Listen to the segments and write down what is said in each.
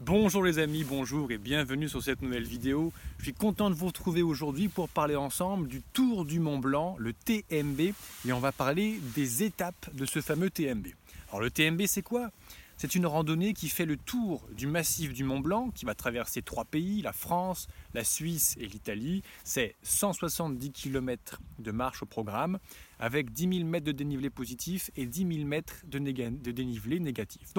Bonjour les amis, bonjour et bienvenue sur cette nouvelle vidéo. Je suis content de vous retrouver aujourd'hui pour parler ensemble du Tour du Mont Blanc, le TMB, et on va parler des étapes de ce fameux TMB. Alors le TMB c'est quoi? C'est une randonnée qui fait le tour du massif du Mont Blanc, qui va traverser trois pays, la France, la Suisse et l'Italie. C'est 170 km de marche au programme, avec 10 000 mètres de dénivelé positif et 10 000 mètres de, dénivelé négatif.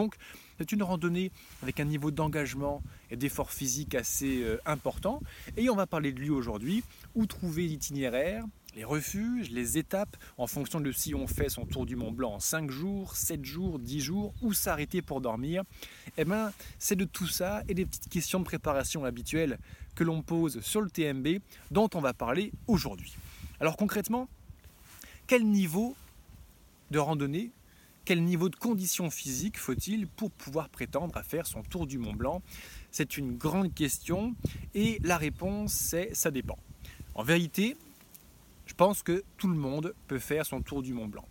C'est une randonnée avec un niveau d'engagement et d'effort physique assez euh, important. Et on va parler de lui aujourd'hui, où trouver l'itinéraire, les refuges, les étapes, en fonction de si on fait son tour du Mont Blanc en 5 jours, 7 jours, 10 jours, ou s'arrêter pour dormir, eh ben, c'est de tout ça et des petites questions de préparation habituelles que l'on pose sur le TMB dont on va parler aujourd'hui. Alors concrètement, quel niveau de randonnée, quel niveau de conditions physiques faut-il pour pouvoir prétendre à faire son tour du Mont Blanc? C'est une grande question et la réponse c'est ça dépend. En vérité, je pense que tout le monde peut faire son tour du Mont Blanc.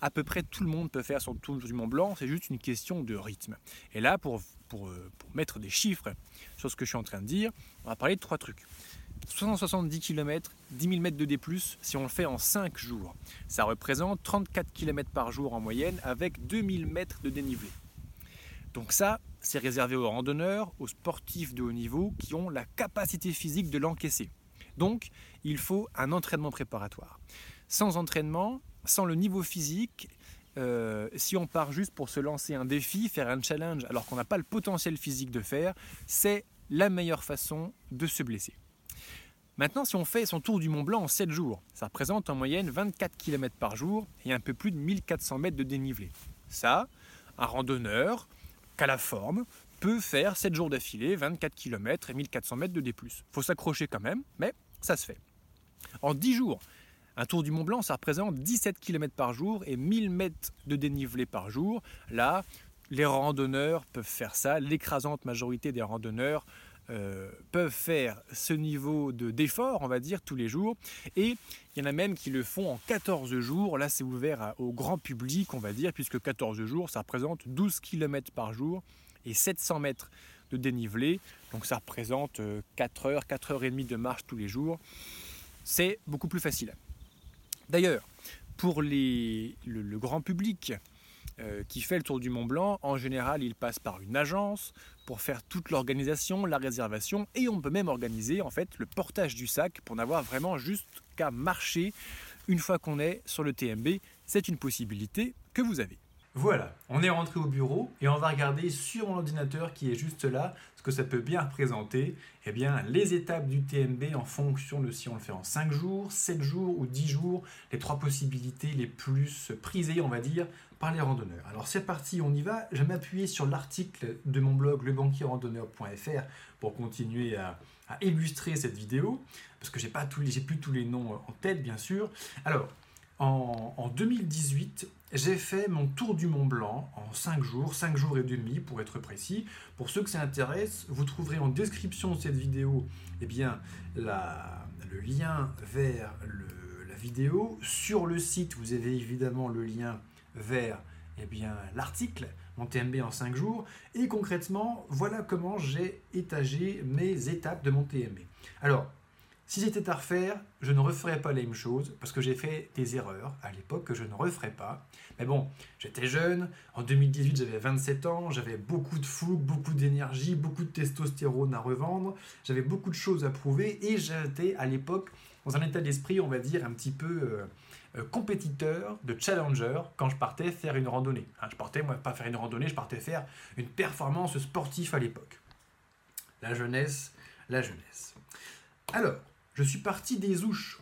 À peu près tout le monde peut faire son tour du Mont Blanc, c'est juste une question de rythme. Et là, pour, pour, mettre des chiffres sur ce que je suis en train de dire, on va parler de trois trucs. 670 km, 10 000 mètres de D+, si on le fait en 5 jours. Ça représente 34 km par jour en moyenne avec 2000 mètres de dénivelé. Donc ça, c'est réservé aux randonneurs, aux sportifs de haut niveau qui ont la capacité physique de l'encaisser. Donc, il faut un entraînement préparatoire. Sans entraînement, sans le niveau physique, euh, si on part juste pour se lancer un défi, faire un challenge alors qu'on n'a pas le potentiel physique de faire, c'est la meilleure façon de se blesser. Maintenant, si on fait son tour du Mont Blanc en 7 jours, ça représente en moyenne 24 km par jour et un peu plus de 1400 mètres de dénivelé. Ça, un randonneur qu'à la forme peut faire 7 jours d'affilée, 24 km et 1400 mètres de D+. Faut s'accrocher quand même, mais ça se fait. En 10 jours, un tour du Mont Blanc, ça représente 17 km par jour et 1000 mètres de dénivelé par jour. Là, les randonneurs peuvent faire ça. L'écrasante majorité des randonneurs euh, peuvent faire ce niveau d'effort, on va dire, tous les jours. Et il y en a même qui le font en 14 jours. Là, c'est ouvert au grand public, on va dire, puisque 14 jours, ça représente 12 km par jour et 700 mètres de dénivelé. Donc ça représente 4 euh, heures, 4 heures et demie de marche tous les jours. C'est beaucoup plus facile. D'ailleurs, pour le, grand public euh, qui fait le tour du Mont Blanc, en général, il passe par une agence pour faire toute l'organisation, la réservation, et on peut même organiser en fait le portage du sac pour n'avoir vraiment juste qu'à marcher une fois qu'on est sur le TMB. C'est une possibilité que vous avez. Voilà, on est rentré au bureau et on va regarder sur mon ordinateur qui est juste là ce que ça peut bien représenter. Eh bien, les étapes du TMB en fonction de si on le fait en 5 jours, 7 jours ou 10 jours, les trois possibilités les plus prisées, on va dire, par les randonneurs. Alors c'est parti, on y va. Je vais m'appuyer sur l'article de mon blog lebanquierrandonneur.fr pour continuer à, illustrer cette vidéo, parce que j'ai pas j'ai plus tous les noms en tête, bien sûr. Alors, en, 2018, j'ai fait mon tour du Mont Blanc en 5 jours, 5 jours et demi pour être précis. Pour ceux que ça intéresse, vous trouverez en description de cette vidéo eh bien, le lien vers la vidéo. Sur le site, vous avez évidemment le lien vers eh l'article, mon TMB en 5 jours. Et concrètement, voilà comment j'ai étagé mes étapes de mon TMB. Alors, si c'était à refaire, je ne referais pas la même chose parce que j'ai fait des erreurs à l'époque que je ne referais pas. Mais bon, j'étais jeune, en 2018 j'avais 27 ans, j'avais beaucoup de fougue, beaucoup d'énergie, beaucoup de testostérone à revendre, j'avais beaucoup de choses à prouver et j'étais à l'époque dans un état d'esprit, on va dire, un petit peu euh, euh, compétiteur, de challenger quand je partais faire une randonnée. Hein, je partais, moi, pas faire une randonnée, je partais faire une performance sportive à l'époque. La jeunesse, la jeunesse. Alors, je suis parti des ouches.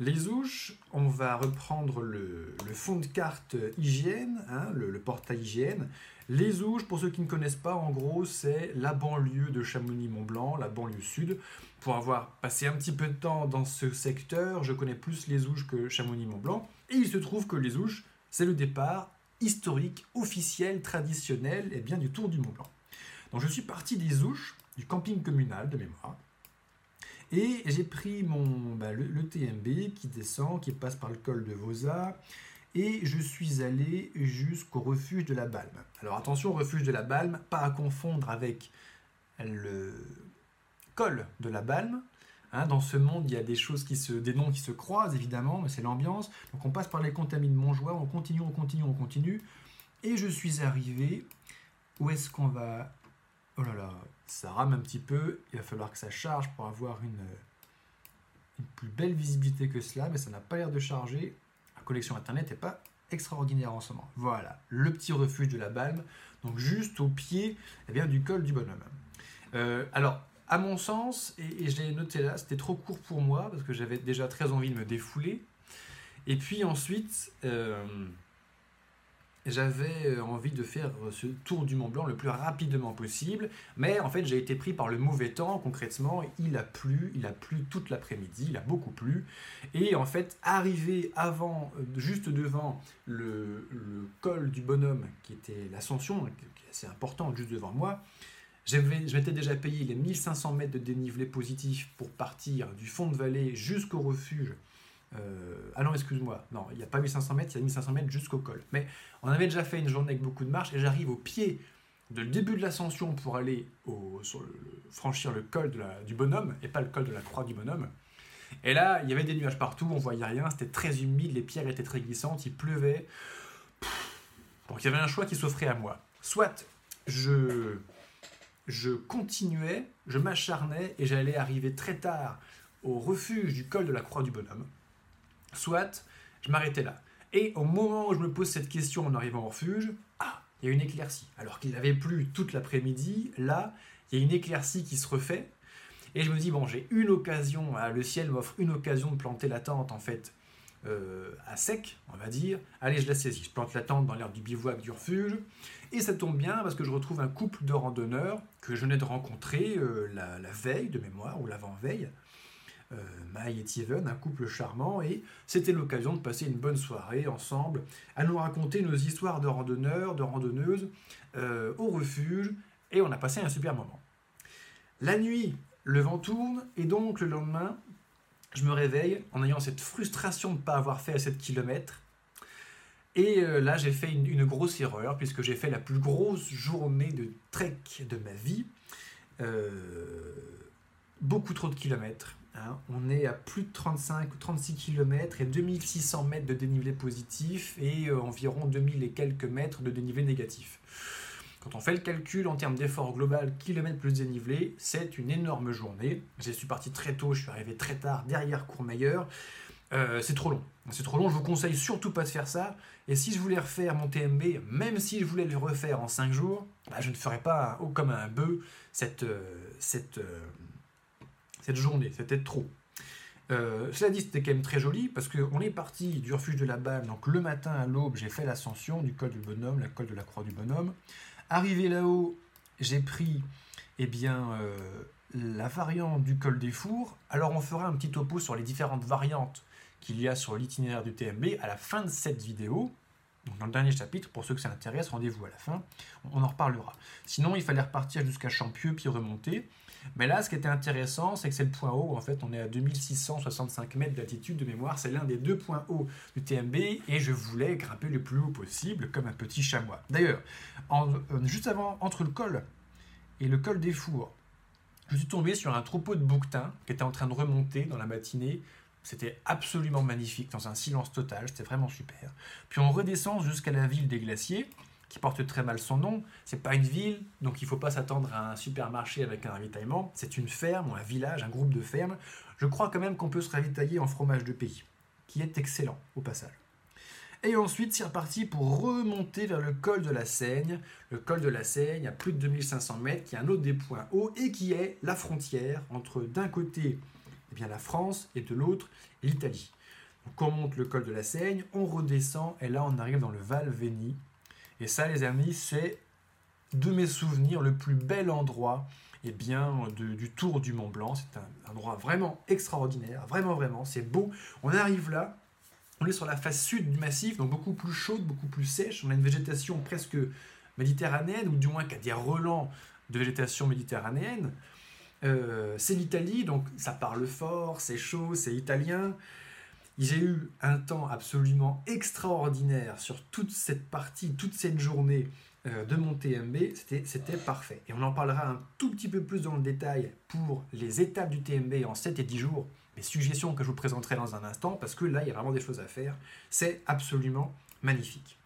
Les ouches, on va reprendre le, fond de carte hygiène, hein, le, portail hygiène. Les ouches, pour ceux qui ne connaissent pas, en gros, c'est la banlieue de Chamonix-Mont-Blanc, la banlieue sud. Pour avoir passé un petit peu de temps dans ce secteur, je connais plus les ouches que Chamonix-Mont-Blanc. Et il se trouve que les ouches, c'est le départ historique, officiel, traditionnel, et bien du Tour du Mont-Blanc. Donc je suis parti des ouches, du camping communal de mémoire. Et j'ai pris mon, bah, le, TMB qui descend, qui passe par le col de Vosa, et je suis allé jusqu'au refuge de la Balme. Alors attention, refuge de la Balme, pas à confondre avec le col de la Balme. Hein, dans ce monde, il y a des choses qui se, des noms qui se croisent évidemment, mais c'est l'ambiance. Donc on passe par les contamines Montjoie, on continue, on continue, on continue. Et je suis arrivé. Où est-ce qu'on va Oh là là, ça rame un petit peu. Il va falloir que ça charge pour avoir une, une plus belle visibilité que cela, mais ça n'a pas l'air de charger. La connexion internet n'est pas extraordinaire en ce moment. Voilà, le petit refuge de la Balme, donc juste au pied eh bien, du col du bonhomme. Euh, alors, à mon sens, et, je l'ai noté là, c'était trop court pour moi parce que j'avais déjà très envie de me défouler. Et puis ensuite, euh, j'avais euh, envie de faire ce tour du Mont Blanc le plus rapidement possible, mais en fait j'ai été pris par le mauvais temps, concrètement, il a plu, il a plu toute l'après-midi, il a beaucoup plu, et en fait arrivé avant, euh, juste devant le, col du bonhomme, qui était l'ascension, qui est assez importante juste devant moi, je m'étais déjà payé les 1500 mètres de dénivelé positif pour partir du fond de vallée jusqu'au refuge euh, ah non, excuse-moi, non, il n'y a pas 1500 mètres, il y a 1500 mètres jusqu'au col. Mais on avait déjà fait une journée avec beaucoup de marches et j'arrive au pied de le début de l'ascension pour aller au, franchir le col du bonhomme et pas le col de la croix du bonhomme. Et là, il y avait des nuages partout, on voyait rien, c'était très humide, les pierres étaient très glissantes, il pleuvait. Donc il y avait un choix qui s'offrait à moi. Soit je, je continuais, je m'acharnais et j'allais arriver très tard au refuge du col de la croix du bonhomme soit je m'arrêtais là. Et au moment où je me pose cette question en arrivant au refuge, ah, il y a une éclaircie. Alors qu'il n'avait plu toute l'après-midi, là, il y a une éclaircie qui se refait. Et je me dis, bon, j'ai une occasion, ah, le ciel m'offre une occasion de planter la tente, en fait, euh, à sec, on va dire. Allez, je la saisis. Je plante la tente dans l'air du bivouac du refuge. Et ça tombe bien parce que je retrouve un couple de randonneurs que je venais de rencontrer euh, la, veille de mémoire, ou l'avant-veille, euh, Maï et Steven, un couple charmant, et c'était l'occasion de passer une bonne soirée ensemble, à nous raconter nos histoires de randonneurs, de randonneuses, euh, au refuge, et on a passé un super moment. La nuit, le vent tourne, et donc le lendemain, je me réveille en ayant cette frustration de ne pas avoir fait à 7 km. Et euh, là, j'ai fait une, grosse erreur, puisque j'ai fait la plus grosse journée de trek de ma vie. beaucoup trop de kilomètres. Hein, on est à plus de 35 ou 36 km et 2600 mètres de dénivelé positif et euh, environ 2000 et quelques mètres de dénivelé négatif. Quand on fait le calcul en termes d'effort global, kilomètre plus dénivelé, c'est une énorme journée. Je suis parti très tôt, je suis arrivé très tard derrière Courmayeur. Euh, c'est trop long. C'est trop long, je vous conseille surtout pas de faire ça. Et si je voulais refaire mon TMB, même si je voulais le refaire en 5 jours, bah, je ne ferais pas haut comme un bœuf cette, euh, cette, cette journée, c'était trop. Euh, cela dit, c'était quand même très joli parce qu'on est parti du refuge de la Balle. Donc le matin à l'aube, j'ai fait l'ascension du col du bonhomme, la col de la croix du bonhomme. Arrivé là-haut, j'ai pris eh bien, euh, la variante du col des fours. Alors on fera un petit topo sur les différentes variantes qu'il y a sur l'itinéraire du TMB à la fin de cette vidéo. Donc dans le dernier chapitre, pour ceux que ça intéresse, rendez-vous à la fin, on en reparlera. Sinon, il fallait repartir jusqu'à Champieux puis remonter. Mais là, ce qui était intéressant, c'est que c'est le point haut. En fait, on est à 2665 mètres d'altitude de mémoire. C'est l'un des deux points hauts du TMB et je voulais grimper le plus haut possible comme un petit chamois. D'ailleurs, euh, juste avant, entre le col et le col des fours, je suis tombé sur un troupeau de bouquetins qui était en train de remonter dans la matinée. C'était absolument magnifique, dans un silence total, c'était vraiment super. Puis on redescend jusqu'à la ville des glaciers, qui porte très mal son nom. C'est pas une ville, donc il faut pas s'attendre à un supermarché avec un ravitaillement. C'est une ferme ou un village, un groupe de fermes. Je crois quand même qu'on peut se ravitailler en fromage de pays, qui est excellent au passage. Et ensuite, c'est reparti pour remonter vers le col de la Seigne. Le col de la Seigne, à plus de 2500 mètres, qui est un autre des points hauts et qui est la frontière entre d'un côté eh la France et de l'autre l'Italie. Donc on monte le col de la Seigne, on redescend et là on arrive dans le Val Veni, et ça, les amis, c'est de mes souvenirs le plus bel endroit eh bien, du tour du Mont Blanc. C'est un endroit vraiment extraordinaire, vraiment, vraiment, c'est beau. On arrive là, on est sur la face sud du massif, donc beaucoup plus chaude, beaucoup plus sèche. On a une végétation presque méditerranéenne, ou du moins qui a des relents de végétation méditerranéenne. Euh, c'est l'Italie, donc ça parle fort, c'est chaud, c'est italien. J'ai eu un temps absolument extraordinaire sur toute cette partie, toute cette journée euh, de mon TMB, c'était parfait. Et on en parlera un tout petit peu plus dans le détail pour les étapes du TMB en 7 et 10 jours, mes suggestions que je vous présenterai dans un instant, parce que là, il y a vraiment des choses à faire. C'est absolument magnifique.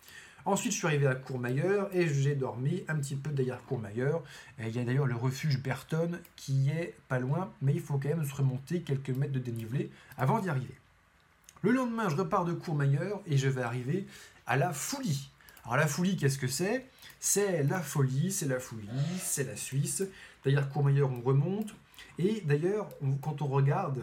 Ensuite, je suis arrivé à Courmayeur et j'ai dormi un petit peu derrière Courmayeur. Il y a d'ailleurs le refuge Berton qui est pas loin, mais il faut quand même se remonter quelques mètres de dénivelé avant d'y arriver. Le lendemain, je repars de Courmayeur et je vais arriver à la Foulie. Alors la Foulie, qu'est-ce que c'est? C'est la folie, c'est la Foulie, c'est la Suisse. D'ailleurs, Courmayeur, on remonte. Et d'ailleurs, quand on regarde,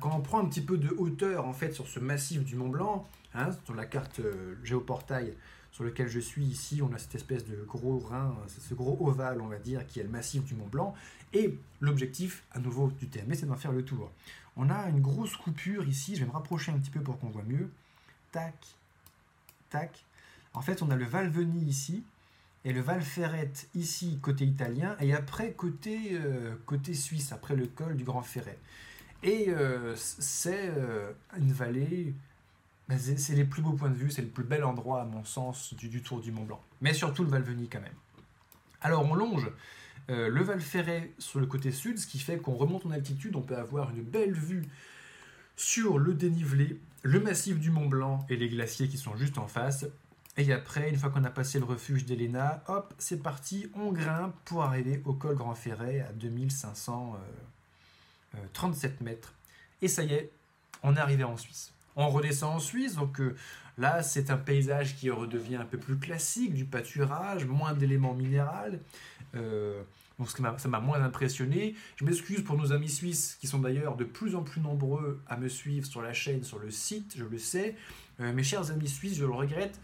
quand on prend un petit peu de hauteur en fait sur ce massif du Mont Blanc, hein, sur la carte euh, géoportail sur lequel je suis ici, on a cette espèce de gros rein, ce gros ovale, on va dire, qui est le massif du Mont Blanc. Et l'objectif, à nouveau, du TMB, c'est d'en faire le tour. On a une grosse coupure ici, je vais me rapprocher un petit peu pour qu'on voit mieux. Tac, tac. En fait, on a le Valveni ici, et le Val Ferret ici, côté italien, et après, côté, euh, côté suisse, après le col du Grand Ferret. Et euh, c'est euh, une vallée, c'est les plus beaux points de vue, c'est le plus bel endroit, à mon sens, du, Tour du Mont Blanc. Mais surtout le Valveni, quand même. Alors, on longe euh, le Val Ferret sur le côté sud, ce qui fait qu'on remonte en altitude, on peut avoir une belle vue sur le dénivelé, le massif du Mont Blanc et les glaciers qui sont juste en face. Et après, une fois qu'on a passé le refuge d'Elena, hop, c'est parti, on grimpe pour arriver au col Grand Ferret à 2537 euh, euh, mètres. Et ça y est, on est arrivé en Suisse. On redescend en Suisse, donc là c'est un paysage qui redevient un peu plus classique, du pâturage, moins d'éléments minéraux. Donc ça m'a moins impressionné. Je m'excuse pour nos amis suisses qui sont d'ailleurs de plus en plus nombreux à me suivre sur la chaîne, sur le site, je le sais. Euh, mes chers amis suisses, je le regrette,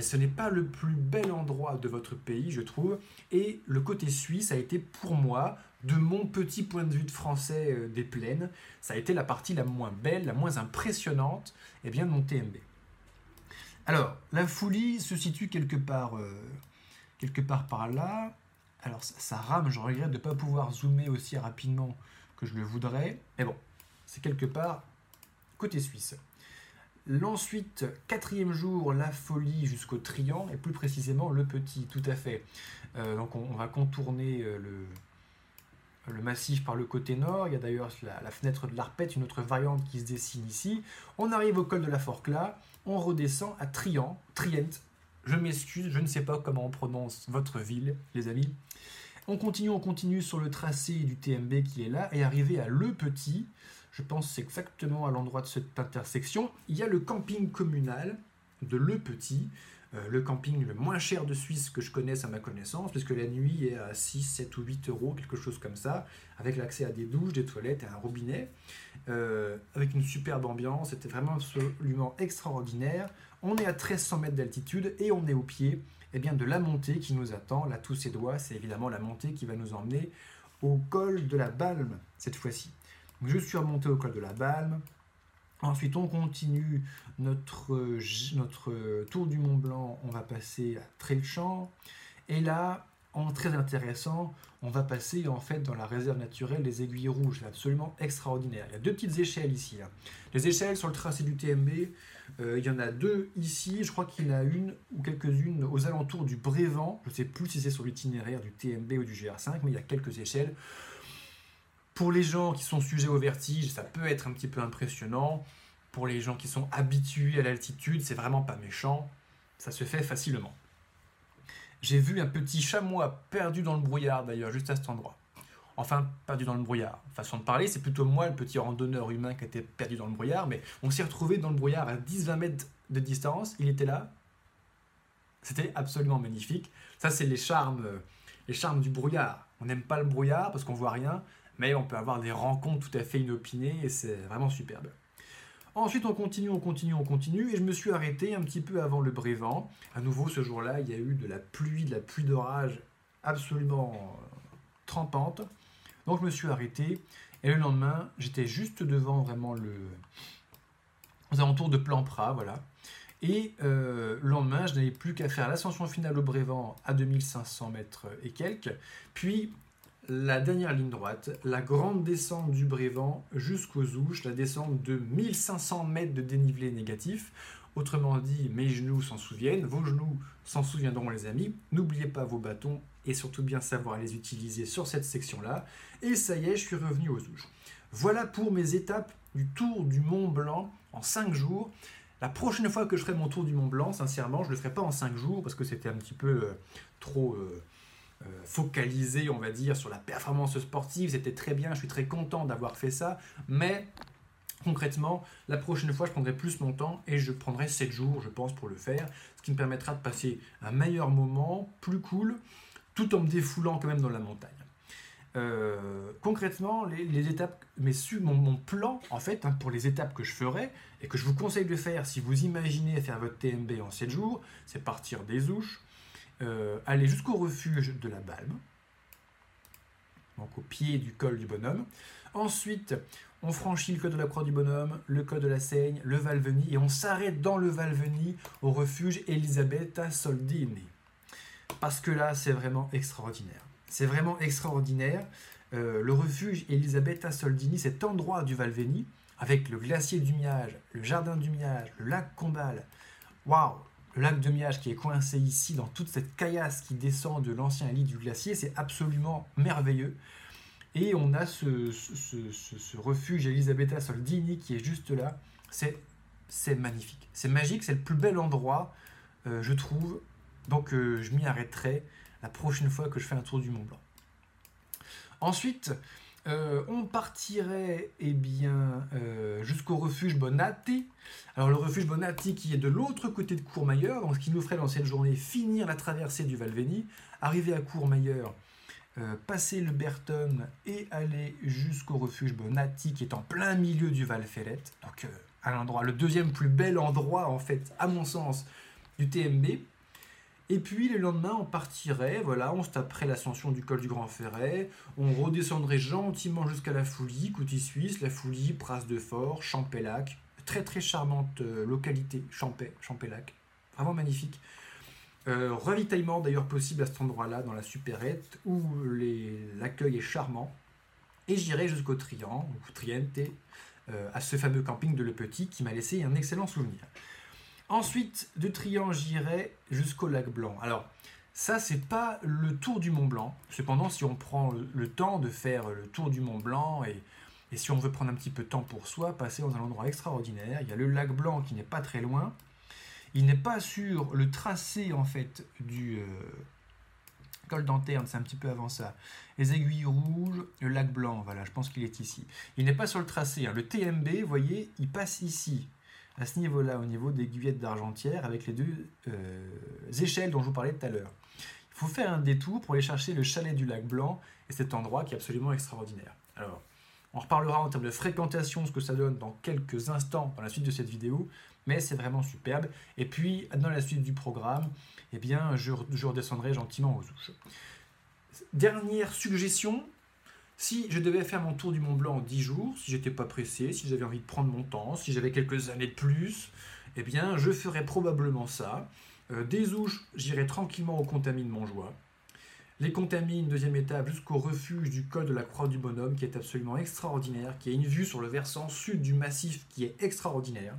ce n'est pas le plus bel endroit de votre pays, je trouve. Et le côté suisse a été pour moi, de mon petit point de vue de français euh, des plaines, ça a été la partie la moins belle, la moins impressionnante eh bien, de mon TMB. Alors, la Foulie se situe quelque part, euh, quelque part par là. Alors ça, rame, je regrette de ne pas pouvoir zoomer aussi rapidement que je le voudrais. Mais bon, c'est quelque part côté suisse. L'ensuite, quatrième jour, la folie jusqu'au triangle, et plus précisément le petit, tout à fait. Euh, donc on, va contourner euh, le, le, massif par le côté nord. Il y a d'ailleurs la, fenêtre de l'Arpette, une autre variante qui se dessine ici. On arrive au col de la Forcla, on redescend à Triant, Trient, je m'excuse, je ne sais pas comment on prononce votre ville, les amis. On continue, on continue sur le tracé du TMB qui est là, et arrivé à Le Petit, je pense exactement à l'endroit de cette intersection, il y a le camping communal de Le Petit, euh, le camping le moins cher de Suisse que je connaisse à ma connaissance, puisque la nuit est à 6, 7 ou 8 euros, quelque chose comme ça, avec l'accès à des douches, des toilettes et un robinet, euh, avec une superbe ambiance, c'était vraiment absolument extraordinaire. On est à 1300 mètres d'altitude et on est au pied eh bien, de la montée qui nous attend. Là, tous ces doigts, c'est évidemment la montée qui va nous emmener au col de la Balme cette fois-ci. Je suis remonté au col de la Balme. Ensuite, on continue notre, tour du Mont Blanc. On va passer à Tréchamp. Et là, en très intéressant, on va passer en fait dans la réserve naturelle des aiguilles rouges. C'est absolument extraordinaire. Il y a deux petites échelles ici. Les échelles sur le tracé du TMB, euh, il y en a deux ici. Je crois qu'il y en a une ou quelques-unes aux alentours du Brévent. Je ne sais plus si c'est sur l'itinéraire du TMB ou du GR5, mais il y a quelques échelles. Pour les gens qui sont sujets au vertige, ça peut être un petit peu impressionnant. Pour les gens qui sont habitués à l'altitude, c'est vraiment pas méchant. Ça se fait facilement. J'ai vu un petit chamois perdu dans le brouillard d'ailleurs, juste à cet endroit. Enfin, perdu dans le brouillard. Façon de parler, c'est plutôt moi, le petit randonneur humain, qui était perdu dans le brouillard, mais on s'est retrouvé dans le brouillard à 10-20 mètres de distance. Il était là. C'était absolument magnifique. Ça, c'est les charmes, les charmes du brouillard. On n'aime pas le brouillard parce qu'on voit rien, mais on peut avoir des rencontres tout à fait inopinées et c'est vraiment superbe. Ensuite, on continue, on continue, on continue, et je me suis arrêté un petit peu avant le Brévent. À nouveau, ce jour-là, il y a eu de la pluie, de la pluie d'orage absolument euh, trempante. Donc, je me suis arrêté, et le lendemain, j'étais juste devant vraiment le. aux alentours de Plampra, voilà. Et euh, le lendemain, je n'avais plus qu'à faire l'ascension finale au Brévent à 2500 mètres et quelques, puis la dernière ligne droite, la grande descente du Brévent jusqu'aux Ouches, la descente de 1500 mètres de dénivelé négatif. Autrement dit, mes genoux s'en souviennent, vos genoux s'en souviendront les amis. N'oubliez pas vos bâtons et surtout bien savoir les utiliser sur cette section-là. Et ça y est, je suis revenu aux ouches. Voilà pour mes étapes du tour du Mont Blanc en 5 jours. La prochaine fois que je ferai mon tour du Mont Blanc, sincèrement, je ne le ferai pas en 5 jours parce que c'était un petit peu euh, trop euh, euh, focalisé, on va dire, sur la performance sportive. C'était très bien, je suis très content d'avoir fait ça. Mais concrètement, la prochaine fois, je prendrai plus mon temps et je prendrai 7 jours, je pense, pour le faire. Ce qui me permettra de passer un meilleur moment, plus cool, tout en me défoulant quand même dans la montagne. Euh, concrètement, les, étapes, mais mon, mon, plan, en fait, hein, pour les étapes que je ferai, et que je vous conseille de faire si vous imaginez faire votre TMB en 7 jours, c'est partir des Ouches, euh, aller jusqu'au refuge de la Balme, donc au pied du col du bonhomme. Ensuite, on franchit le col de la Croix du Bonhomme, le col de la Seigne, le Valveni, et on s'arrête dans le Valveni au refuge Elisabetta Soldini. Parce que là, c'est vraiment extraordinaire. C'est vraiment extraordinaire. Euh, le refuge Elisabetta Soldini, cet endroit du Valveni, avec le glacier du Miage, le jardin du Miage, le lac Combal. Waouh Le lac de Miage qui est coincé ici dans toute cette caillasse qui descend de l'ancien lit du glacier, c'est absolument merveilleux. Et on a ce, refuge Elisabetta Soldini qui est juste là. C'est magnifique. C'est magique, c'est le plus bel endroit, euh, je trouve. Donc euh, je m'y arrêterai la prochaine fois que je fais un tour du Mont Blanc. Ensuite, euh, on partirait eh bien, euh, jusqu'au refuge Bonatti. Alors le refuge Bonatti qui est de l'autre côté de Courmayeur, donc ce qui nous ferait dans cette journée finir la traversée du Valveni, arriver à Courmayeur, euh, passer le Berton et aller jusqu'au refuge Bonatti qui est en plein milieu du Val Ferret. Donc le deuxième plus bel endroit en fait, à mon sens, du TMB. Et puis le lendemain, on partirait, voilà, on se taperait l'ascension du col du Grand Ferret, on redescendrait gentiment jusqu'à la Foulie, côté suisse, la Foulie, Pras de Fort, Champellac, très très charmante euh, localité, Champé, Champellac, vraiment magnifique. Euh, ravitaillement d'ailleurs possible à cet endroit-là, dans la supérette, où l'accueil est charmant. Et j'irai jusqu'au Trian, ou Triente, euh, à ce fameux camping de Le Petit qui m'a laissé un excellent souvenir. Ensuite, de Trian, j'irai jusqu'au lac Blanc. Alors, ça, c'est pas le tour du Mont Blanc. Cependant, si on prend le temps de faire le tour du Mont Blanc et, si on veut prendre un petit peu de temps pour soi, passer dans un endroit extraordinaire, il y a le lac Blanc qui n'est pas très loin. Il n'est pas sur le tracé en fait du euh, col d'Anterne, c'est un petit peu avant ça. Les aiguilles rouges, le lac Blanc, voilà, je pense qu'il est ici. Il n'est pas sur le tracé. Hein. Le TMB, vous voyez, il passe ici à ce niveau-là, au niveau des guillettes d'Argentière, avec les deux euh, échelles dont je vous parlais tout à l'heure. Il faut faire un détour pour aller chercher le chalet du lac Blanc et cet endroit qui est absolument extraordinaire. Alors, on reparlera en termes de fréquentation, ce que ça donne dans quelques instants dans la suite de cette vidéo, mais c'est vraiment superbe. Et puis, dans la suite du programme, eh bien, je, je redescendrai gentiment aux ouches. Dernière suggestion, si je devais faire mon tour du Mont Blanc en 10 jours, si j'étais pas pressé, si j'avais envie de prendre mon temps, si j'avais quelques années de plus, eh bien, je ferais probablement ça. Euh, des ouches, j'irai tranquillement aux Contamines Montjoie. Les Contamines, deuxième étape, jusqu'au refuge du col de la Croix du Bonhomme, qui est absolument extraordinaire, qui a une vue sur le versant sud du massif qui est extraordinaire.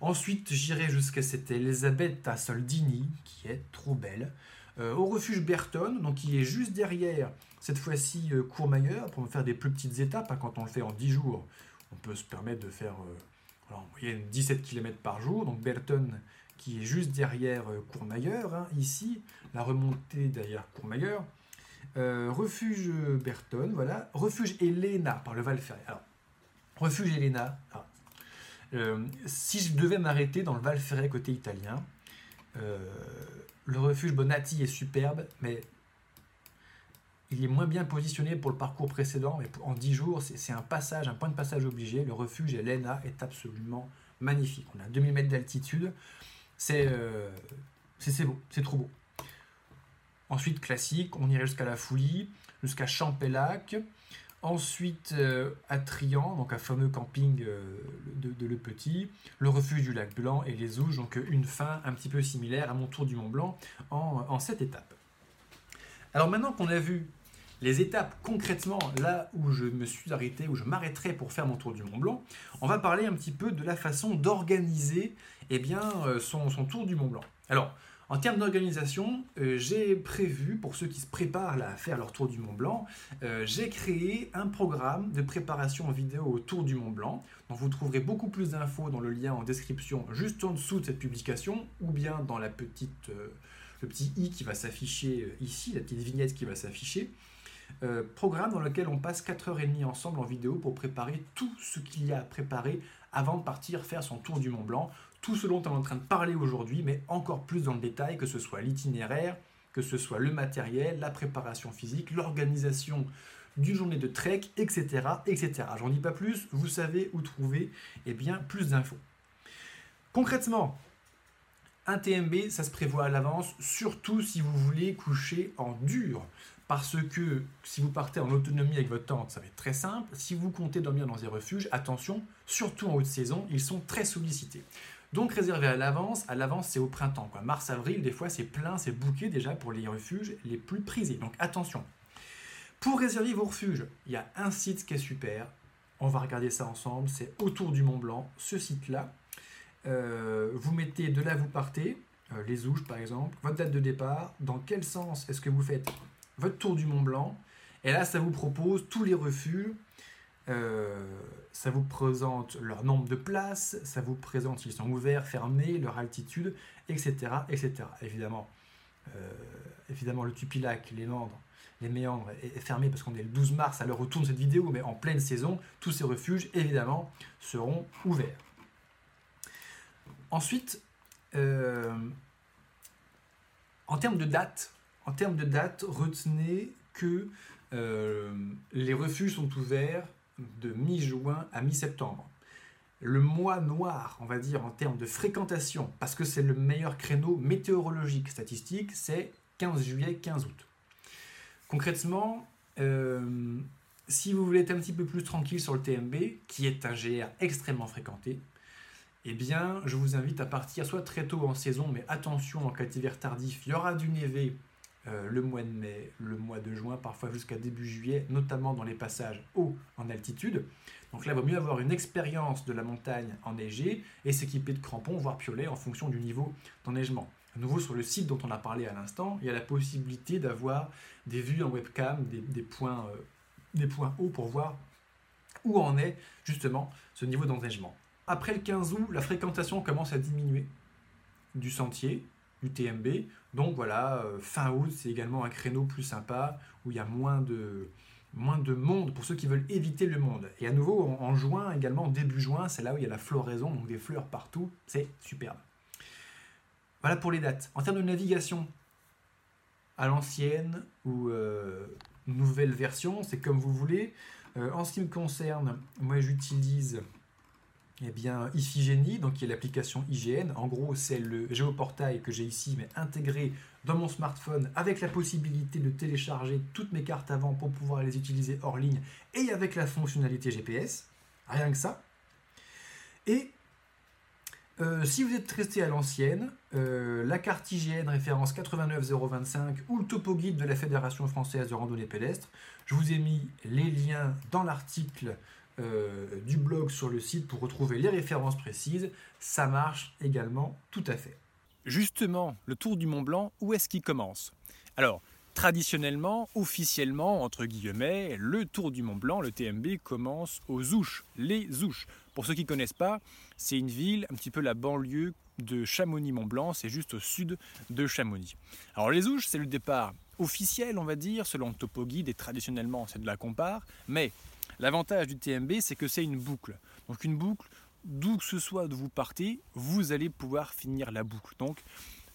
Ensuite, j'irai jusqu'à cette Elisabeth à Soldini, qui est trop belle. Euh, au refuge Berton, donc qui est juste derrière cette fois-ci euh, Courmayeur, pour me faire des plus petites étapes. Hein, quand on le fait en 10 jours, on peut se permettre de faire euh, en moyenne 17 km par jour. Donc Berton qui est juste derrière Courmayeur, hein, ici, la remontée derrière Courmayeur. refuge Berton, voilà. Refuge Elena par le Val Ferret. Refuge Elena. Ah. si je devais m'arrêter dans le Val Ferret côté italien, le refuge Bonatti est superbe, mais il est moins bien positionné pour le parcours précédent. Mais en 10 jours, c'est un passage, un point de passage obligé. Le refuge Elena est absolument magnifique. On a 2000 mètres d'altitude. Euh, c'est beau, c'est trop beau. Ensuite, classique, on irait jusqu'à la Foulie, jusqu'à Champellac. Ensuite, euh, à Trian, donc un fameux camping euh, de, Le Petit, le refuge du lac Blanc et les Ouges, donc une fin un petit peu similaire à mon tour du Mont Blanc en, en sept étapes. Alors maintenant qu'on a vu les étapes concrètement, là où je me suis arrêté, où je m'arrêterai pour faire mon tour du Mont Blanc, on va parler un petit peu de la façon d'organiser eh euh, son, tour du Mont Blanc. Alors, en termes d'organisation, euh, j'ai prévu, pour ceux qui se préparent à faire leur tour du Mont Blanc, euh, j'ai créé un programme de préparation en vidéo au tour du Mont Blanc. Donc vous trouverez beaucoup plus d'infos dans le lien en description juste en dessous de cette publication, ou bien dans la petite, le petit i qui va s'afficher ici, la petite vignette qui va s'afficher. Euh, programme dans lequel on passe 4h30 ensemble en vidéo pour préparer tout ce qu'il y a à préparer avant de partir faire son tour du Mont Blanc. Tout ce dont on est en train de parler aujourd'hui, mais encore plus dans le détail, que ce soit l'itinéraire, que ce soit le matériel, la préparation physique, l'organisation d'une journée de trek, etc. etc. J'en dis pas plus, vous savez où trouver eh bien, plus d'infos. Concrètement, un TMB, ça se prévoit à l'avance, surtout si vous voulez coucher en dur. Parce que si vous partez en autonomie avec votre tente, ça va être très simple. Si vous comptez dormir dans des refuges, attention, surtout en haute saison, ils sont très sollicités. Donc réservé à l'avance, à l'avance c'est au printemps. Mars-avril, des fois c'est plein, c'est bouqué déjà pour les refuges les plus prisés. Donc attention. Pour réserver vos refuges, il y a un site qui est super. On va regarder ça ensemble. C'est autour du Mont Blanc, ce site-là. Euh, vous mettez de là vous partez, euh, les ouches par exemple, votre date de départ, dans quel sens est-ce que vous faites votre tour du Mont Blanc. Et là, ça vous propose tous les refuges. Euh, ça vous présente leur nombre de places, ça vous présente s'ils sont ouverts, fermés, leur altitude, etc. etc. Évidemment, euh, évidemment le Tupilac, les Méandres, les méandres est, fermé parce qu'on est le 12 mars à l'heure où tourne cette vidéo, mais en pleine saison, tous ces refuges, évidemment, seront ouverts. Ensuite, euh, en termes de date, en termes de date, retenez que euh, les refuges sont ouverts de mi-juin à mi-septembre. Le mois noir, on va dire, en termes de fréquentation, parce que c'est le meilleur créneau météorologique statistique, c'est 15 juillet, 15 août. Concrètement, euh, si vous voulez être un petit peu plus tranquille sur le TMB, qui est un GR extrêmement fréquenté, eh bien, je vous invite à partir soit très tôt en saison, mais attention, en cas d'hiver tardif, il y aura du névé euh, le mois de mai, le mois de juin, parfois jusqu'à début juillet, notamment dans les passages hauts en altitude. Donc là, il vaut mieux avoir une expérience de la montagne enneigée et s'équiper de crampons, voire piolets, en fonction du niveau d'enneigement. À nouveau, sur le site dont on a parlé à l'instant, il y a la possibilité d'avoir des vues en webcam, des, points, euh, des points hauts pour voir où en est justement ce niveau d'enneigement. Après le 15 août, la fréquentation commence à diminuer du sentier, TMB. Donc voilà, euh, fin août, c'est également un créneau plus sympa où il y a moins de, moins de monde pour ceux qui veulent éviter le monde. Et à nouveau, en, juin également, début juin, c'est là où il y a la floraison, donc des fleurs partout. C'est superbe. Voilà pour les dates. En termes de navigation, à l'ancienne ou euh, nouvelle version, c'est comme vous voulez. Euh, en ce qui me concerne, moi j'utilise eh bien, Iphigénie, donc qui est l'application IGN. En gros, c'est le géoportail que j'ai ici, mais intégré dans mon smartphone avec la possibilité de télécharger toutes mes cartes avant pour pouvoir les utiliser hors ligne et avec la fonctionnalité GPS. Rien que ça. Et euh, si vous êtes resté à l'ancienne, euh, la carte IGN référence 89025 ou le topo guide de la Fédération française de randonnée pédestre, je vous ai mis les liens dans l'article euh, du blog sur le site pour retrouver les références précises. Ça marche également tout à fait. Justement, le Tour du Mont Blanc, où est-ce qu'il commence? Alors, traditionnellement, officiellement, entre guillemets, le Tour du Mont Blanc, le TMB, commence aux Ouches, les Ouches. Pour ceux qui ne connaissent pas, c'est une ville, un petit peu la banlieue de Chamonix-Mont-Blanc, c'est juste au sud de Chamonix. Alors les Ouches, c'est le départ officiel, on va dire, selon le topo guide, et traditionnellement c'est de la compare, mais L'avantage du TMB, c'est que c'est une boucle. Donc une boucle, d'où que ce soit d'où vous partez, vous allez pouvoir finir la boucle. Donc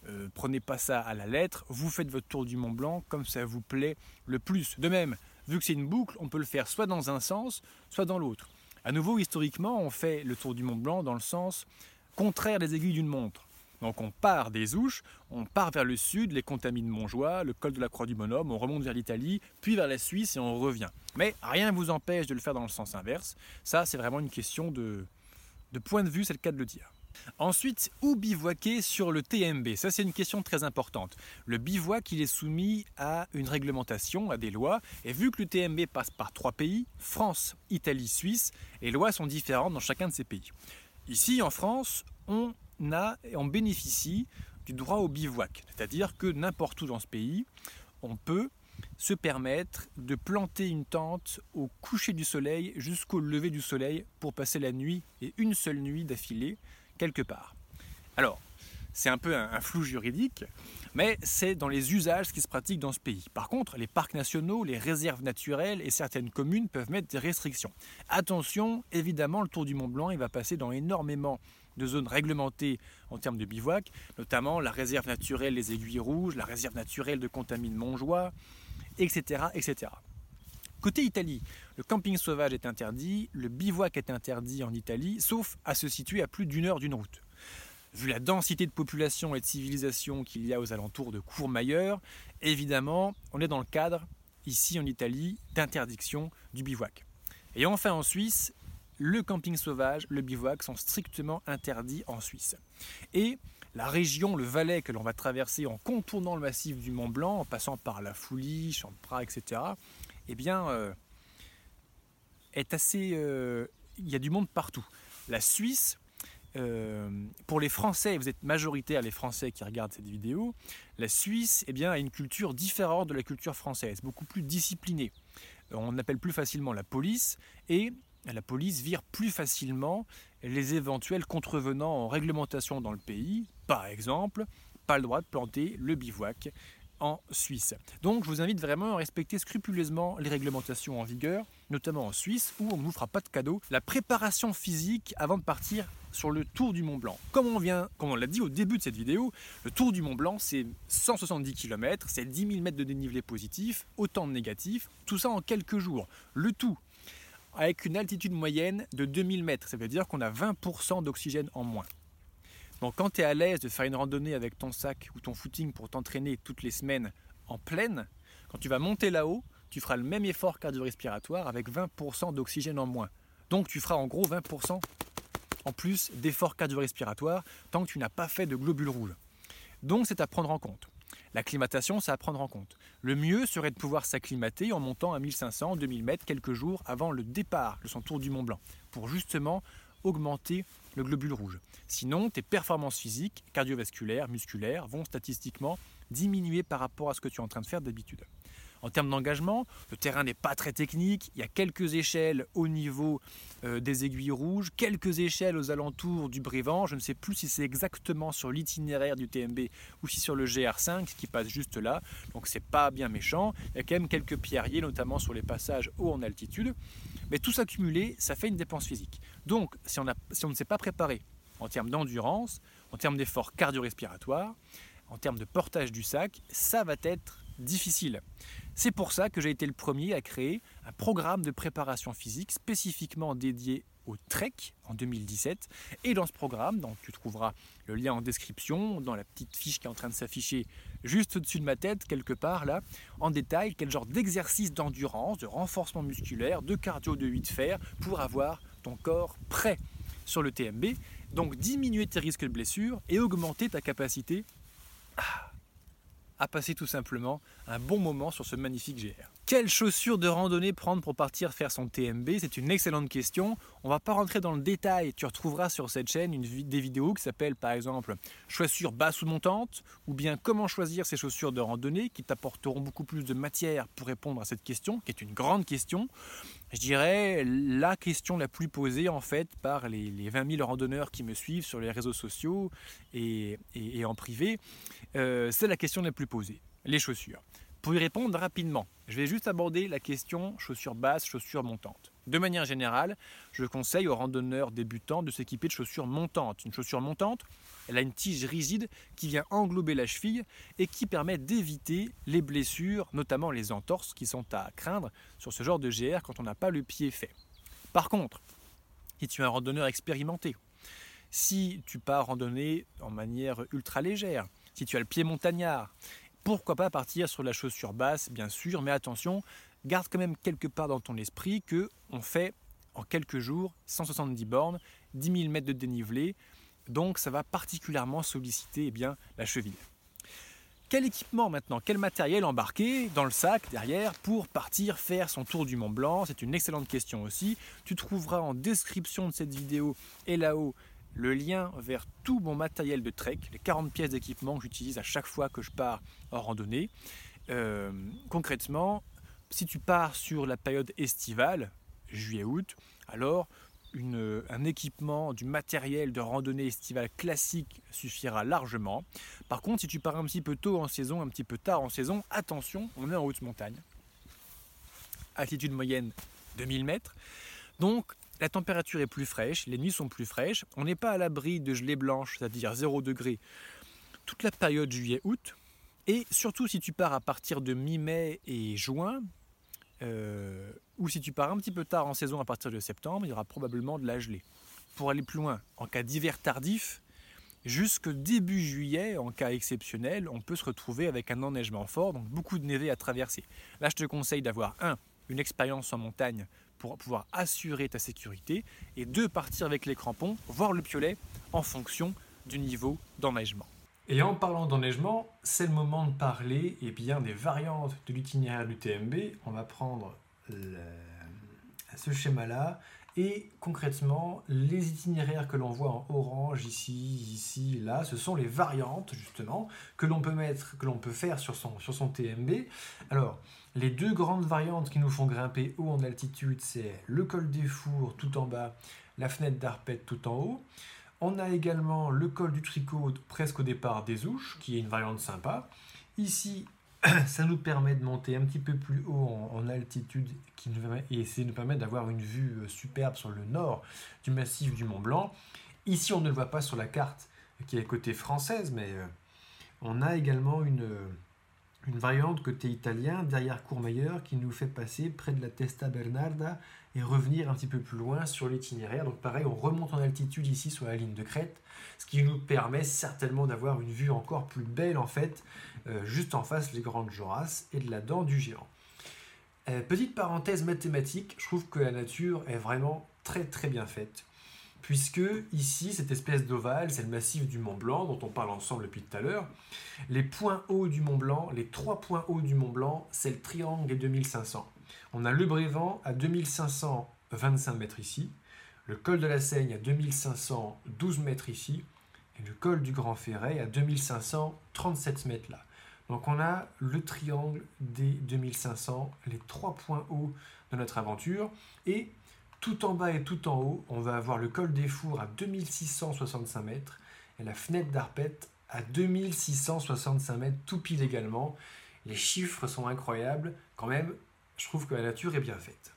euh, prenez pas ça à la lettre, vous faites votre tour du Mont Blanc comme ça vous plaît le plus. De même, vu que c'est une boucle, on peut le faire soit dans un sens, soit dans l'autre. À nouveau, historiquement, on fait le tour du Mont Blanc dans le sens contraire des aiguilles d'une montre. Donc on part des Ouches, on part vers le sud, les contamines Montjoie, le col de la Croix du Bonhomme, on remonte vers l'Italie, puis vers la Suisse et on revient. Mais rien ne vous empêche de le faire dans le sens inverse. Ça, c'est vraiment une question de, de point de vue, c'est le cas de le dire. Ensuite, où bivouaquer sur le TMB Ça, c'est une question très importante. Le bivouac, il est soumis à une réglementation, à des lois. Et vu que le TMB passe par trois pays, France, Italie, Suisse, les lois sont différentes dans chacun de ces pays. Ici, en France, on on bénéficie du droit au bivouac. C'est-à-dire que n'importe où dans ce pays, on peut se permettre de planter une tente au coucher du soleil jusqu'au lever du soleil pour passer la nuit et une seule nuit d'affilée quelque part. Alors, c'est un peu un, flou juridique, mais c'est dans les usages qui se pratiquent dans ce pays. Par contre, les parcs nationaux, les réserves naturelles et certaines communes peuvent mettre des restrictions. Attention, évidemment, le Tour du Mont Blanc, il va passer dans énormément de zones réglementées en termes de bivouac, notamment la réserve naturelle des Aiguilles Rouges, la réserve naturelle de Contamine Montjoie, etc., etc. Côté Italie, le camping sauvage est interdit, le bivouac est interdit en Italie, sauf à se situer à plus d'une heure d'une route. Vu la densité de population et de civilisation qu'il y a aux alentours de Courmayeur, évidemment, on est dans le cadre, ici en Italie, d'interdiction du bivouac. Et enfin en Suisse, le camping sauvage, le bivouac sont strictement interdits en Suisse. Et la région, le Valais que l'on va traverser en contournant le massif du Mont Blanc, en passant par la Foulie, Champras, etc., eh bien, euh, est assez. Euh, il y a du monde partout. La Suisse, euh, pour les Français, vous êtes majoritaire les Français qui regardent cette vidéo, la Suisse eh bien, a une culture différente de la culture française, beaucoup plus disciplinée. On appelle plus facilement la police et la police vire plus facilement les éventuels contrevenants en réglementation dans le pays. Par exemple, pas le droit de planter le bivouac en Suisse. Donc je vous invite vraiment à respecter scrupuleusement les réglementations en vigueur, notamment en Suisse où on ne vous fera pas de cadeau. La préparation physique avant de partir sur le Tour du Mont Blanc. Comme on on l'a dit au début de cette vidéo, le Tour du Mont Blanc c'est 170 km, c'est 10 000 mètres de dénivelé positif, autant de négatifs, tout ça en quelques jours. Le tout avec une altitude moyenne de 2000 mètres, ça veut dire qu'on a 20% d'oxygène en moins. Donc quand tu es à l'aise de faire une randonnée avec ton sac ou ton footing pour t'entraîner toutes les semaines en pleine, quand tu vas monter là-haut, tu feras le même effort cardio-respiratoire avec 20% d'oxygène en moins. Donc tu feras en gros 20% en plus d'effort cardio-respiratoire tant que tu n'as pas fait de globules rouges. Donc c'est à prendre en compte. L'acclimatation, c'est à prendre en compte. Le mieux serait de pouvoir s'acclimater en montant à 1500, 2000 mètres quelques jours avant le départ de son tour du Mont Blanc, pour justement augmenter le globule rouge. Sinon, tes performances physiques, cardiovasculaires, musculaires, vont statistiquement diminuer par rapport à ce que tu es en train de faire d'habitude. En termes d'engagement, le terrain n'est pas très technique. Il y a quelques échelles au niveau euh, des aiguilles rouges, quelques échelles aux alentours du Brévent. Je ne sais plus si c'est exactement sur l'itinéraire du TMB ou si sur le GR5 qui passe juste là. Donc c'est pas bien méchant. Il y a quand même quelques pierriers, notamment sur les passages hauts en altitude. Mais tout s'accumuler, ça fait une dépense physique. Donc si on, si on ne s'est pas préparé en termes d'endurance, en termes d'efforts cardio-respiratoires, en termes de portage du sac, ça va être difficile. C'est pour ça que j'ai été le premier à créer un programme de préparation physique spécifiquement dédié au trek en 2017. Et dans ce programme, tu trouveras le lien en description, dans la petite fiche qui est en train de s'afficher juste au-dessus de ma tête, quelque part là, en détail, quel genre d'exercice d'endurance, de renforcement musculaire, de cardio de 8 fer pour avoir ton corps prêt sur le TMB. Donc diminuer tes risques de blessure et augmenter ta capacité à passer tout simplement un bon moment sur ce magnifique GR. Quelles chaussures de randonnée prendre pour partir faire son TMB C'est une excellente question. On va pas rentrer dans le détail. Tu retrouveras sur cette chaîne des vidéos qui s'appellent par exemple chaussures basses ou montantes ou bien comment choisir ces chaussures de randonnée qui t'apporteront beaucoup plus de matière pour répondre à cette question qui est une grande question. Je dirais la question la plus posée en fait par les, 20 000 randonneurs qui me suivent sur les réseaux sociaux et, en privé, euh, c'est la question la plus posée, les chaussures. Pour y répondre rapidement, je vais juste aborder la question chaussures basses, chaussures montantes. De manière générale, je conseille aux randonneurs débutants de s'équiper de chaussures montantes. Une chaussure montante, elle a une tige rigide qui vient englober la cheville et qui permet d'éviter les blessures, notamment les entorses qui sont à craindre sur ce genre de GR quand on n'a pas le pied fait. Par contre, si tu es un randonneur expérimenté, si tu pars randonner en manière ultra légère, si tu as le pied montagnard, pourquoi pas partir sur la chaussure basse, bien sûr, mais attention, garde quand même quelque part dans ton esprit que on fait en quelques jours 170 bornes, 10 000 mètres de dénivelé, donc ça va particulièrement solliciter eh bien, la cheville. Quel équipement maintenant? Quel matériel embarquer dans le sac derrière pour partir faire son tour du Mont Blanc? C'est une excellente question aussi. Tu trouveras en description de cette vidéo et là-haut le lien vers tout mon matériel de trek, les 40 pièces d'équipement que j'utilise à chaque fois que je pars en randonnée. Euh, concrètement, si tu pars sur la période estivale, juillet-août, alors un équipement, du matériel de randonnée estivale classique suffira largement. Par contre, si tu pars un petit peu tôt en saison, un petit peu tard en saison, attention, on est en haute montagne. Altitude moyenne 2000 mètres. Donc, la température est plus fraîche, les nuits sont plus fraîches. On n'est pas à l'abri de gelée blanche, c'est-à-dire 0 degré, toute la période juillet-août. Et surtout si tu pars à partir de mi-mai et juin, euh, ou si tu pars un petit peu tard en saison à partir de septembre, il y aura probablement de la gelée. Pour aller plus loin, en cas d'hiver tardif, jusque début juillet, en cas exceptionnel, on peut se retrouver avec un enneigement fort, donc beaucoup de névé à traverser. Là, je te conseille d'avoir un, une expérience en montagne pour pouvoir assurer ta sécurité, et deux, partir avec les crampons, voir le piolet en fonction du niveau d'enneigement. Et en parlant d'enneigement, c'est le moment de parler bien, des variantes de l'itinéraire du TMB. On va prendre ce schéma-là. Et concrètement, les itinéraires que l'on voit en orange ici, ici, là, ce sont les variantes justement que l'on peut mettre, que l'on peut faire sur son, sur son TMB. Alors, les deux grandes variantes qui nous font grimper haut en altitude, c'est le col des Fours tout en bas, la fenêtre d'Arpette tout en haut. On a également le col du tricot presque au départ des ouches, qui est une variante sympa. Ici, ça nous permet de monter un petit peu plus haut en, altitude et ça nous permet d'avoir une vue euh, superbe sur le nord du massif du Mont Blanc. Ici, on ne le voit pas sur la carte qui est côté française, mais euh, on a également une, une variante côté italien derrière Courmayeur qui nous fait passer près de la Testa Bernarda et revenir un petit peu plus loin sur l'itinéraire. Donc pareil, on remonte en altitude ici sur la ligne de crête, ce qui nous permet certainement d'avoir une vue encore plus belle en fait, euh, juste en face des grandes Joras et de la dent du géant. Euh, petite parenthèse mathématique, je trouve que la nature est vraiment très très bien faite puisque ici, cette espèce d'ovale, c'est le massif du Mont Blanc dont on parle ensemble depuis tout à l'heure. Les points hauts du Mont Blanc, les trois points hauts du Mont Blanc, c'est le triangle des 2500. On a le Brévent à 2525 mètres ici, le col de la Seigne à 2512 mètres ici, et le col du Grand Ferret à 2537 mètres là. Donc on a le triangle des 2500, les trois points hauts de notre aventure, et tout en bas et tout en haut, on va avoir le col des Fours à 2665 mètres et la fenêtre d'Arpette à 2665 mètres, tout pile également. Les chiffres sont incroyables. Quand même, je trouve que la nature est bien faite.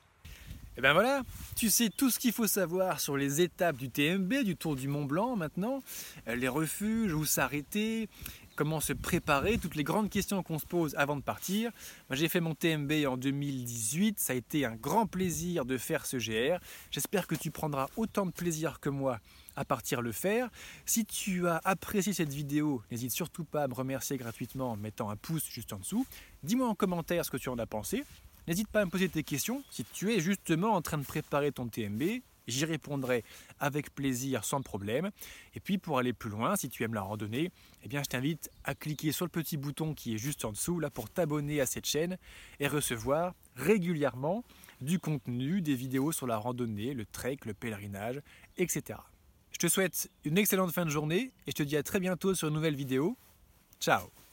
Et ben voilà, tu sais tout ce qu'il faut savoir sur les étapes du TMB, du Tour du Mont Blanc maintenant, euh, les refuges, où s'arrêter, comment se préparer, toutes les grandes questions qu'on se pose avant de partir. J'ai fait mon TMB en 2018, ça a été un grand plaisir de faire ce GR. J'espère que tu prendras autant de plaisir que moi à partir le faire. Si tu as apprécié cette vidéo, n'hésite surtout pas à me remercier gratuitement en mettant un pouce juste en dessous. Dis-moi en commentaire ce que tu en as pensé. N'hésite pas à me poser tes questions si tu es justement en train de préparer ton TMB J'y répondrai avec plaisir, sans problème. Et puis pour aller plus loin, si tu aimes la randonnée, eh bien je t'invite à cliquer sur le petit bouton qui est juste en dessous là pour t'abonner à cette chaîne et recevoir régulièrement du contenu, des vidéos sur la randonnée, le trek, le pèlerinage, etc. Je te souhaite une excellente fin de journée et je te dis à très bientôt sur une nouvelle vidéo. Ciao